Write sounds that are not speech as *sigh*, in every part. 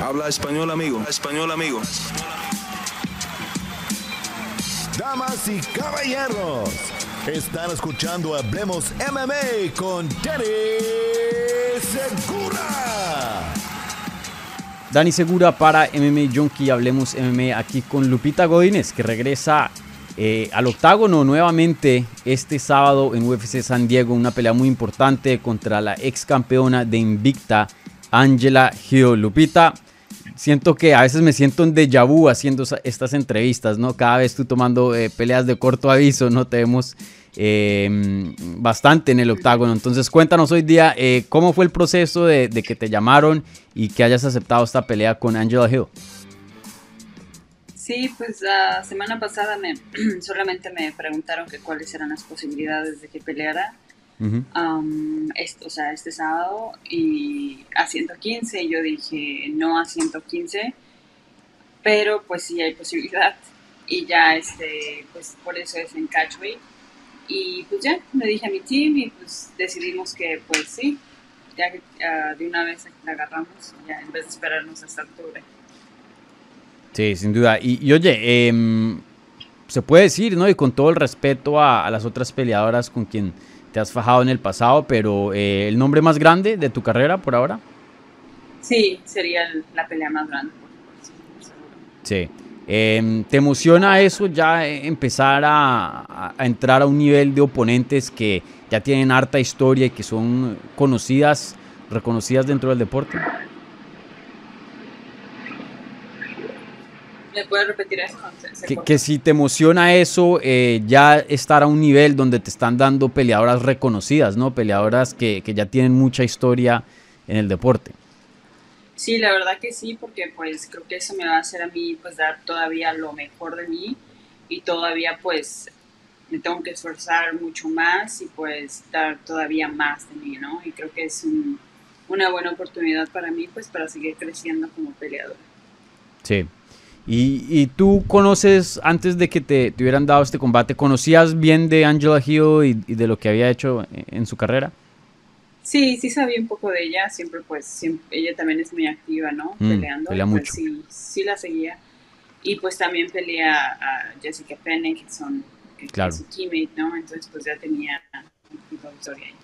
Habla español, amigo. Español, amigo. Damas y caballeros, están escuchando Hablemos MMA con Danny Segura. Dani Segura para MMA Junkie. Hablemos MMA aquí con Lupita Godínez, que regresa eh, al octágono nuevamente este sábado en UFC San Diego. Una pelea muy importante contra la ex campeona de Invicta, Angela Hill. Lupita, siento que a veces me siento en déjà vu haciendo estas entrevistas, ¿no? Cada vez tú tomando eh, peleas de corto aviso, ¿no? Te vemos em, bastante en el octágono. Entonces cuéntanos hoy día eh, cómo fue el proceso de, que te llamaron y que hayas aceptado esta pelea con Angela Hill. Sí, pues la semana pasada me, *clears throat* solamente me preguntaron que cuáles eran las posibilidades de que peleara o sea, este sábado y a 115 yo dije no a 115, pero pues sí hay posibilidad y ya este, pues por eso es en catchweight y pues ya le dije a mi team y pues decidimos que pues sí, ya que ah, de una vez la agarramos ya en vez de esperarnos hasta octubre. Sí, sin duda. Y, oye, em, se puede decir, ¿no? Y con todo el respeto a, a las otras peleadoras con quien te has fajado en el pasado, pero eh, ¿el nombre más grande de tu carrera por ahora? Sí, sería la pelea más grande. Sí. Em, ¿Te emociona eso ya eh, empezar a, entrar a un nivel de oponentes que ya tienen harta historia y que son conocidas, reconocidas dentro del deporte? ¿Me puedes repetir eso? Que, si te emociona eso, eh, ya estar a un nivel donde te están dando peleadoras reconocidas, ¿no? Peleadoras que, ya tienen mucha historia en el deporte. Sí, la verdad que sí, porque pues creo que eso me va a hacer a mí pues dar todavía lo mejor de mí y todavía pues me tengo que esforzar mucho más y pues dar todavía más de mí, ¿no? Y creo que es una buena oportunidad para mí pues para seguir creciendo como peleadora. Sí, y, tú conoces, antes de que te, hubieran dado este combate, ¿conocías bien de Angela Hill y, de lo que había hecho en, su carrera? Sí, sí sabía un poco de ella, siempre pues, ella también es muy activa, ¿no? Mm, Peleando. Pelea pues, mucho. sí, sí la seguía. Y pues también pelea a Jessica Penne, que son claro. su teammate, ¿no? Entonces pues ya tenía una historia ahí.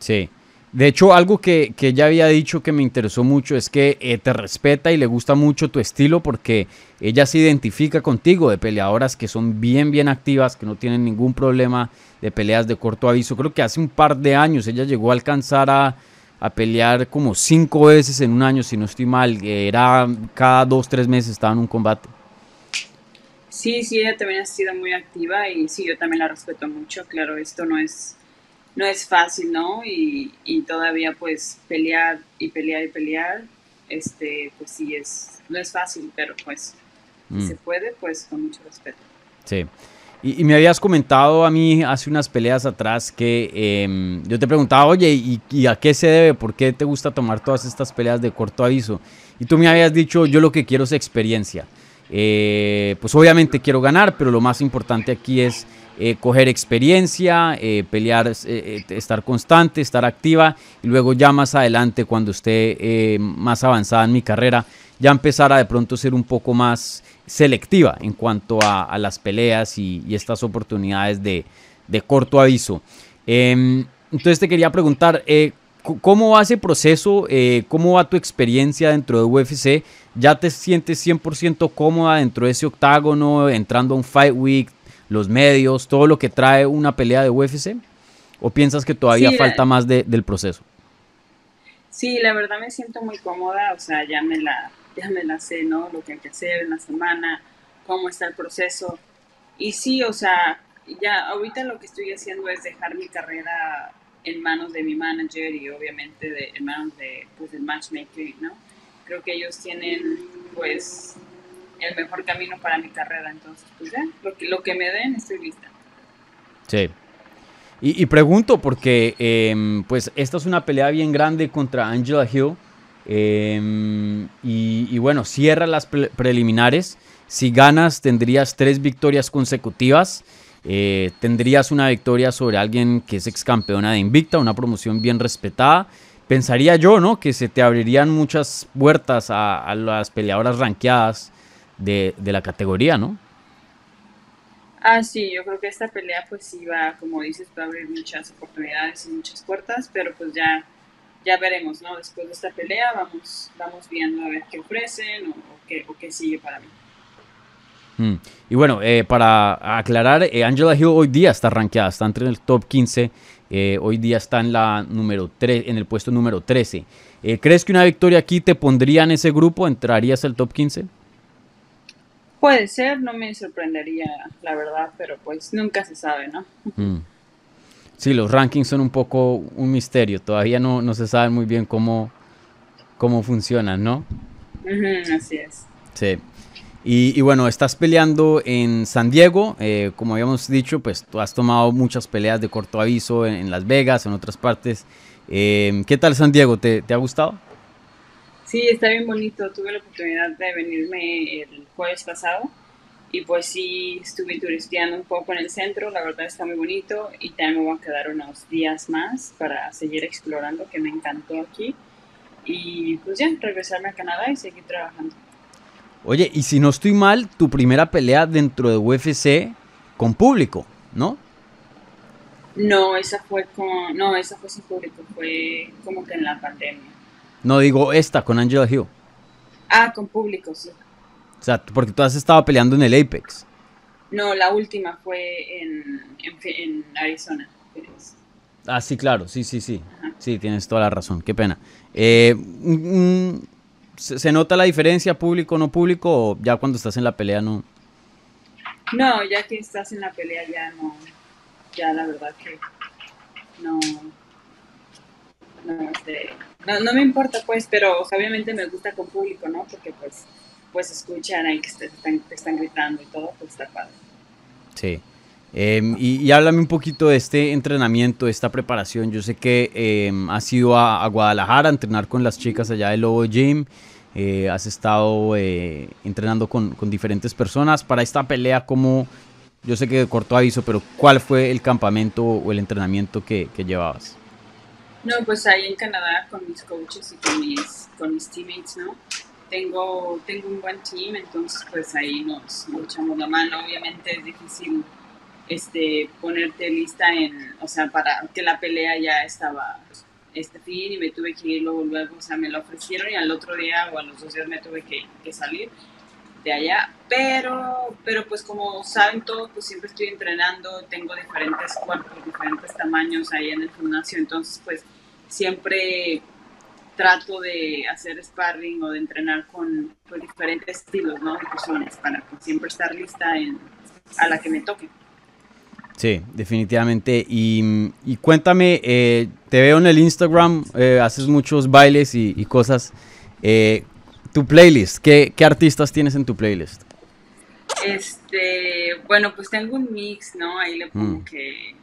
Sí. De hecho, algo que, que, ella había dicho que me interesó mucho es que eh, te respeta y le gusta mucho tu estilo porque ella se identifica contigo de peleadoras que son bien, bien activas, que no tienen ningún problema de peleas de corto aviso. Creo que hace un par de años ella llegó a alcanzar a, a pelear como cinco veces en un año, si no estoy mal. Era cada dos, tres meses estaba en un combate. Sí, sí, ella también ha sido muy activa y sí, yo también la respeto mucho. Claro, esto no es no es fácil, ¿no? Y, todavía pues pelear y pelear y pelear, este, pues sí es, no es fácil, pero pues si se mm. puede, pues con mucho respeto. Sí. Y, me habías comentado a mí hace unas peleas atrás que em, yo te preguntaba, oye, ¿y, a qué se debe? ¿Por qué te gusta tomar todas estas peleas de corto aviso? Y tú me habías dicho, yo lo que quiero es experiencia. Eh, pues obviamente quiero ganar, pero lo más importante aquí es eh, coger experiencia, eh, pelear, eh, estar constante, estar activa y luego ya más adelante cuando esté más avanzada en mi carrera, ya empezar a de pronto ser un poco más selectiva en cuanto a, las peleas y, estas oportunidades de, corto aviso. Em, entonces te quería preguntar, ¿cómo va ese proceso? ¿Cómo va tu experiencia dentro de UFC? ¿Ya te sientes 100% cómoda dentro de ese octágono, entrando a un Fight Week? Los medios, todo lo que trae una pelea de UFC? ¿O piensas que todavía falta más del proceso? Sí, la verdad me siento muy cómoda, o sea, ya me la, ya me la sé, ¿no? Lo que hay que hacer en la semana, cómo está el proceso. Y sí, o sea, ya ahorita lo que estoy haciendo es dejar mi carrera en manos de mi manager y obviamente de, en manos de, pues, del matchmaker, ¿no? Creo que ellos tienen, pues, el mejor camino para mi carrera. Entonces, pues ya, lo que, lo que me den, estoy lista. Sí. Y, pregunto porque, em, pues, esta es una pelea bien grande contra Angela Hill. Em, y, bueno, cierra las preliminares. Si ganas, tendrías tres victorias consecutivas. Eh, tendrías una victoria sobre alguien que es ex campeona de Invicta, una promoción bien respetada. pensaría yo, ¿no? Que se te abrirían muchas puertas a, las peleadoras ranqueadas de, la categoría, ¿no? Ah, sí, yo creo que esta pelea pues sí va, como dices, va a abrir muchas oportunidades y muchas puertas, pero pues ya, ya veremos, ¿no? Después de esta pelea vamos, vamos viendo a ver qué ofrecen o, qué, o qué sigue para mí. Mm. Y bueno, eh, para aclarar, eh, Angela Hill hoy día está rankeada, está entre el top 15, eh, hoy día está en, la número 3, en el puesto número 13. ¿Crees que una victoria aquí te pondría en ese grupo? ¿Entrarías al top 15? Puede ser, no me sorprendería, la verdad, pero pues nunca se sabe, ¿no? Mm. Sí, los rankings son un poco un misterio, todavía no, no se sabe muy bien cómo, cómo funcionan, ¿no? así es. Sí. Y, bueno, estás peleando en San Diego, eh, como habíamos dicho, pues tú has tomado muchas peleas de corto aviso en, Las Vegas, en otras partes. Eh, ¿Qué tal San Diego? ¿Te, ha gustado? Sí, está bien bonito. Tuve la oportunidad de venirme el jueves pasado y pues sí estuve turisteando un poco en el centro. La verdad está muy bonito y también me voy a quedar unos días más para seguir explorando, que me encantó aquí. Y pues ya, regresarme a Canadá y seguir trabajando. Oye, y si no estoy mal, tu primera pelea dentro de UFC con público, ¿no? No, esa fue con, no, esa fue sin público, fue como que en la pandemia. No digo esta con Angela Hill. Ah, con público, sí. O sea, porque tú has estado peleando en el Apex. No, la última fue en, en, Arizona. Ah, sí, claro, sí, sí, sí. Sí, tienes toda la razón, qué pena. Eh, ¿Se, nota la diferencia público no público o ya cuando estás en la pelea no? No, ya que estás en la pelea ya no, ya la verdad que no, no, este, no, me importa pues, pero obviamente me gusta con público, ¿no? Porque pues, pues escuchan ahí que te están, gritando y todo, pues está padre. Sí. Em, y, háblame un poquito de este entrenamiento, de esta preparación. Yo sé que eh, has ido a, Guadalajara a entrenar con las chicas allá del Lobo Gym. Eh, has estado eh, entrenando con, diferentes personas para esta pelea. como Yo sé que de corto aviso, pero ¿cuál fue el campamento o el entrenamiento que, llevabas? No, pues ahí en Canadá con mis coaches y con mis, con mis teammates, ¿no? Tengo, tengo un buen team, entonces pues ahí nos, nos echamos la mano. Obviamente es difícil este, ponerte lista en, o sea, para que la pelea ya estaba este fin y me tuve que ir luego, luego, o sea, me lo ofrecieron y al otro día o a los dos días me tuve que, que salir de allá, pero, pero pues como saben todos, pues siempre estoy entrenando, tengo diferentes cuerpos, diferentes tamaños ahí en el gimnasio, entonces pues siempre trato de hacer sparring o de entrenar con pues, diferentes estilos, ¿no? De personas para pues, siempre estar lista en, a la que me toque. Sí, definitivamente. Y, cuéntame, eh, te veo en el Instagram, eh, haces muchos bailes y, cosas. Eh, tu playlist, ¿qué, artistas tienes en tu playlist? Este, bueno, pues tengo un mix, ¿no? Ahí le pongo mm. que,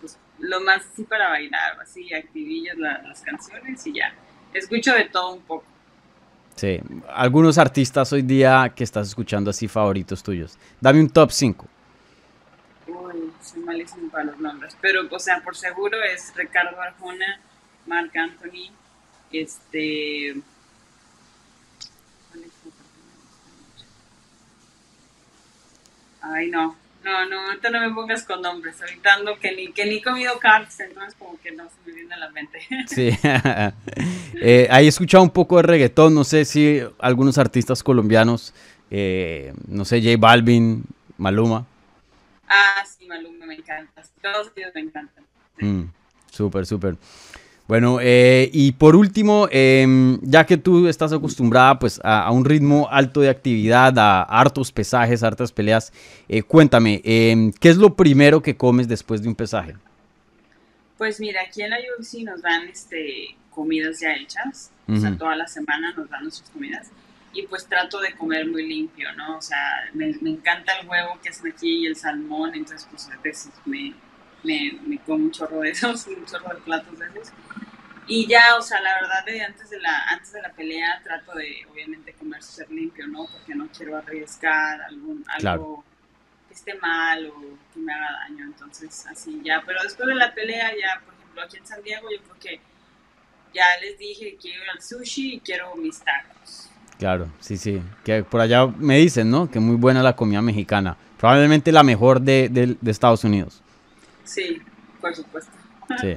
pues, lo más así para bailar, así, activillas las canciones y ya. Escucho de todo un poco. Sí, algunos artistas hoy día que estás escuchando así favoritos tuyos. Dame un top 5 soy malísimo para los nombres, pero, o sea, por seguro es Ricardo Arjona, Marc Anthony, este... Ay, no, no, no, ahorita no me pongas con nombres, ahorita ando que ni, que ni comido carbs, entonces como que no se me viene a la mente. *laughs* Sí, *laughs* eh, ahí he escuchado un poco de reggaetón, no sé si algunos artistas colombianos, eh, no sé, J Balvin, Maluma. Ah, sí, Maluma me encanta. Todos ellos me encantan. Mm, súper, súper. Bueno, eh, y por último, em, ya que tú estás acostumbrada pues a, un ritmo alto de actividad, a hartos pesajes, hartas peleas, eh, cuéntame, em, ¿qué es lo primero que comes después de un pesaje? Pues mira, aquí en la UFC nos dan este, comidas ya hechas, o sea, toda la semana nos dan nuestras comidas y pues trato de comer muy limpio, ¿no? O sea, me, encanta el huevo que es aquí y el salmón, entonces pues a veces me, me, me, como un chorro de esos, *laughs* un chorro de platos de esos. Y ya, o sea, la verdad de antes de la, antes de la pelea trato de obviamente comer súper limpio, ¿no? Porque no quiero arriesgar algún, algo que esté mal o que me haga daño, entonces así ya. Pero después de la pelea ya, por ejemplo, aquí en San Diego yo creo que ya les dije que quiero al sushi y quiero mis tacos. Claro, sí, sí. Que por allá me dicen, ¿no? Que muy buena la comida mexicana. Probablemente la mejor de, de Estados Unidos. Sí, por supuesto. Sí.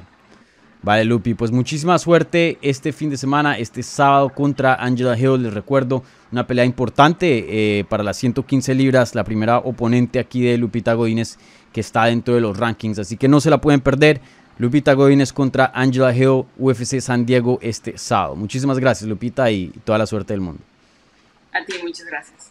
Vale, Lupi, pues muchísima suerte este fin de semana, este sábado contra Angela Hill. Les recuerdo, una pelea importante eh, para las 115 libras, la primera oponente aquí de Lupita Godínez que está dentro de los rankings, así que no se la pueden perder. Lupita Godínez contra Angela Hill, UFC San Diego este sábado. Muchísimas gracias, Lupita, y toda la suerte del mundo. A ti, muchas gracias.